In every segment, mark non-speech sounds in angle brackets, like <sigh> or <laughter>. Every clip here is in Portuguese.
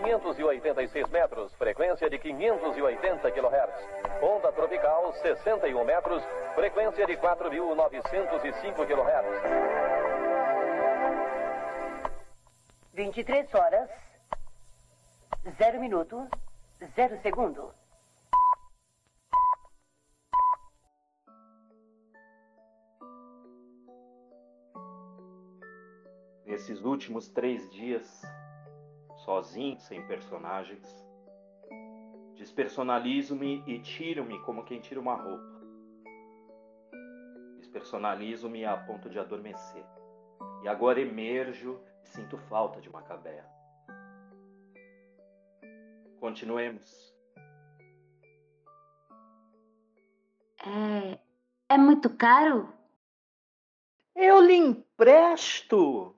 586 metros, frequência de 580 kHz. Onda tropical 61 metros, frequência de 4.905 kHz. 23 horas, 0 minuto, 0 segundo. Nesses últimos três dias, sozinho, sem personagens, despersonalizo-me e tiro-me como quem tira uma roupa. Despersonalizo-me a ponto de adormecer. E agora emerjo e sinto falta de Macabea. Continuemos. É, é muito caro? Eu lhe empresto!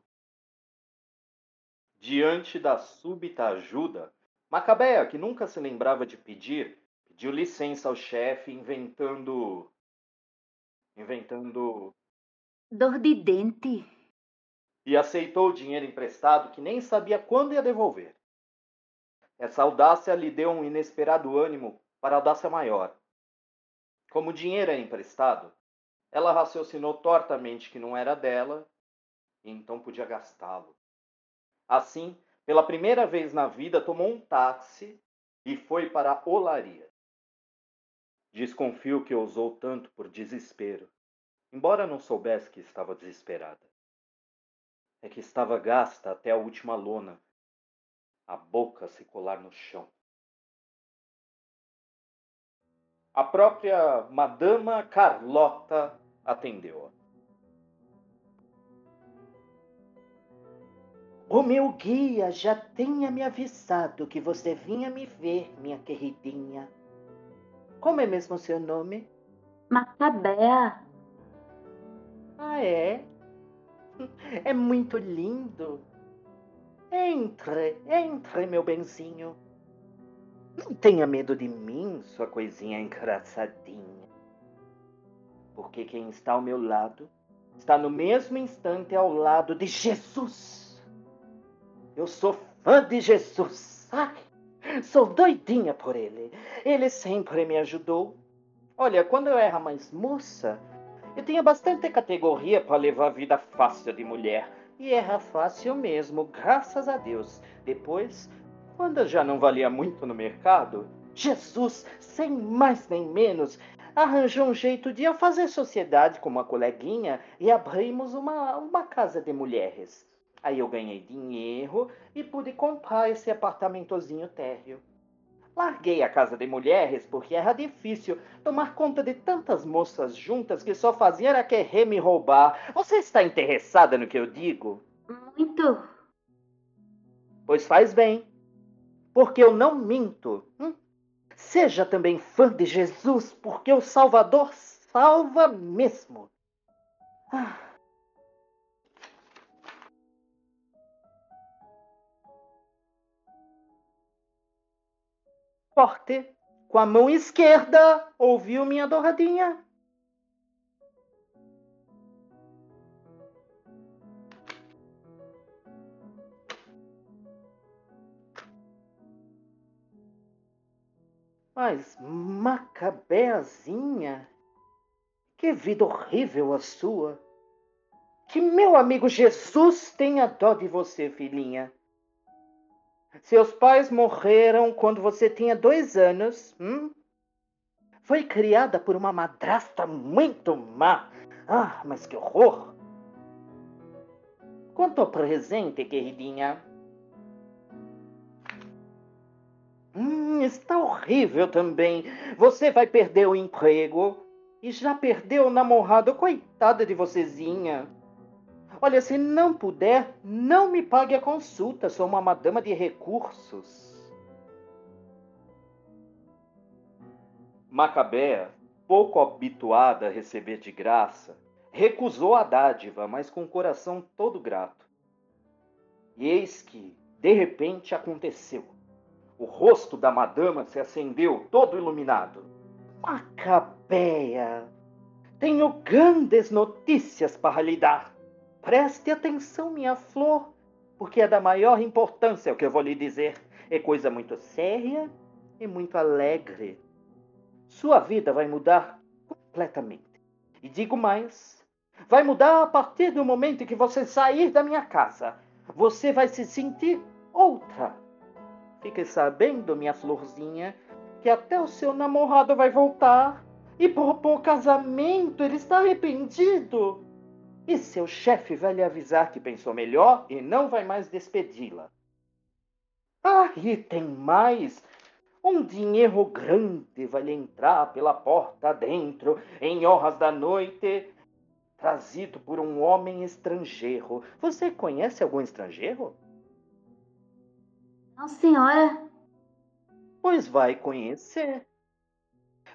Diante da súbita ajuda, Macabea, que nunca se lembrava de pedir, pediu licença ao chefe, inventando. inventando. Dor de dente. E aceitou o dinheiro emprestado que nem sabia quando ia devolver. Essa audácia lhe deu um inesperado ânimo para audácia maior. Como o dinheiro era emprestado, ela raciocinou tortamente que não era dela e então podia gastá-lo. Assim, pela primeira vez na vida, tomou um táxi e foi para olaria. Desconfio que ousou tanto por desespero, embora não soubesse que estava desesperada. É que estava gasta até a última lona, a boca a se colar no chão. A própria Madama Carlota atendeu-a. O meu guia já tinha me avisado que você vinha me ver, minha queridinha. Como é mesmo o seu nome? Macabea. Ah, é? <laughs> É muito lindo. Entre, entre, meu benzinho. Não tenha medo de mim, sua coisinha engraçadinha. Porque quem está ao meu lado está no mesmo instante ao lado de Jesus. Eu sou fã de Jesus. Ai, sou doidinha por ele. Ele sempre me ajudou. Olha, quando eu era mais moça, eu tinha bastante categoria para levar a vida fácil de mulher. E era fácil mesmo, graças a Deus. Depois, quando eu já não valia muito no mercado, Jesus, sem mais nem menos, arranjou um jeito de eu fazer sociedade com uma coleguinha e abrimos uma, uma casa de mulheres. Aí eu ganhei dinheiro e pude comprar esse apartamentozinho térreo. Larguei a casa de mulheres porque era difícil tomar conta de tantas moças juntas que só faziam era querer me roubar. Você está interessada no que eu digo? Muito. Pois faz bem, porque eu não minto. Hum? Seja também fã de Jesus, porque o Salvador salva mesmo. Ah. Forte. Com a mão esquerda, ouviu minha douradinha? Mas, Macabeazinha, que vida horrível a sua. Que meu amigo Jesus tenha dó de você, filhinha. Seus pais morreram quando você tinha dois anos. Hum? Foi criada por uma madrasta muito má. Ah, mas que horror! Quanto ao presente, queridinha. Hum, está horrível também. Você vai perder o emprego. E já perdeu o namorado. Coitada de vocêzinha. Olha, se não puder, não me pague a consulta. Sou uma madama de recursos. Macabea, pouco habituada a receber de graça, recusou a dádiva, mas com o coração todo grato. E eis que, de repente, aconteceu. O rosto da madama se acendeu, todo iluminado. Macabea, tenho grandes notícias para lhe dar. Preste atenção, minha flor, porque é da maior importância o que eu vou lhe dizer. é coisa muito séria e muito alegre. Sua vida vai mudar completamente. E digo mais: vai mudar a partir do momento que você sair da minha casa. Você vai se sentir outra. Fique sabendo, minha florzinha, que até o seu namorado vai voltar e propor casamento. Ele está arrependido. E seu chefe vai lhe avisar que pensou melhor e não vai mais despedi-la. Ah, e tem mais. Um dinheiro grande vai lhe entrar pela porta dentro, em horas da noite, trazido por um homem estrangeiro. Você conhece algum estrangeiro? Não, senhora. Pois vai conhecer.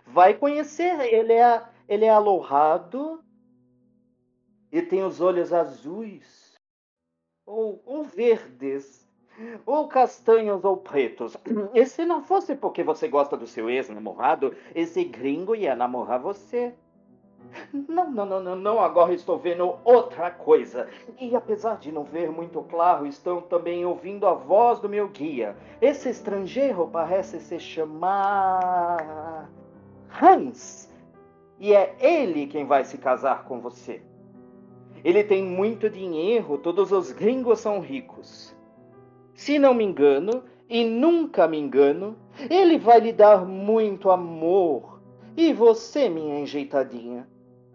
Vai conhecer. Ele é, ele é alourado e tem os olhos azuis ou, ou verdes ou castanhos ou pretos. <clears throat> E se não fosse porque você gosta do seu ex-namorado, esse gringo ia namorar você. Não, não, não, não, não, agora estou vendo outra coisa. E apesar de não ver muito claro, estão também ouvindo a voz do meu guia. Esse estrangeiro parece se chamar. Hans. E é ele quem vai se casar com você. Ele tem muito dinheiro, todos os gringos são ricos. Se não me engano, e nunca me engano, ele vai lhe dar muito amor. E você, minha enjeitadinha,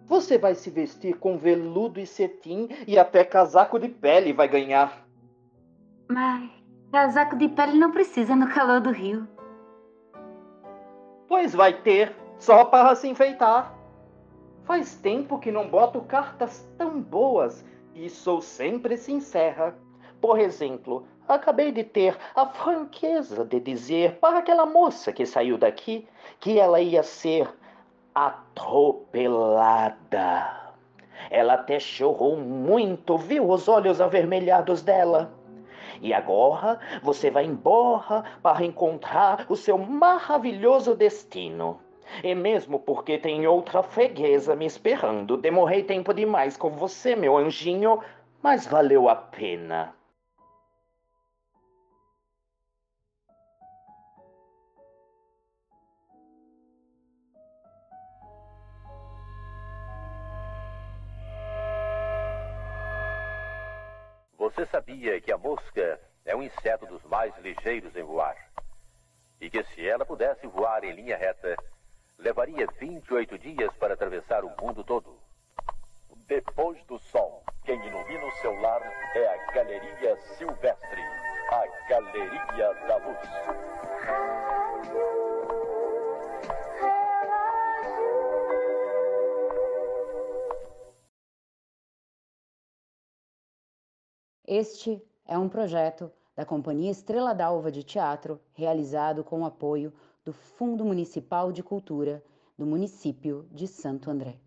você vai se vestir com veludo e cetim e até casaco de pele vai ganhar. Mas casaco de pele não precisa no calor do rio. Pois vai ter, só para se enfeitar. Faz tempo que não boto cartas tão boas e sou sempre sincera. Por exemplo, acabei de ter a franqueza de dizer para aquela moça que saiu daqui que ela ia ser atropelada. Ela até chorou muito, viu os olhos avermelhados dela. E agora você vai embora para encontrar o seu maravilhoso destino. E mesmo porque tem outra freguesa me esperando, demorei tempo demais com você, meu anjinho, mas valeu a pena. Você sabia que a mosca é um inseto dos mais ligeiros em voar? E que se ela pudesse voar em linha reta, levaria 28 dias para atravessar o mundo todo? Depois do sol, quem ilumina o seu lar é a Galeria Silvestre, a Galeria da Luz. Este é um projeto da Companhia Estrela d'Alva de Teatro, realizado com o apoio do Fundo Municipal de Cultura do município de Santo André.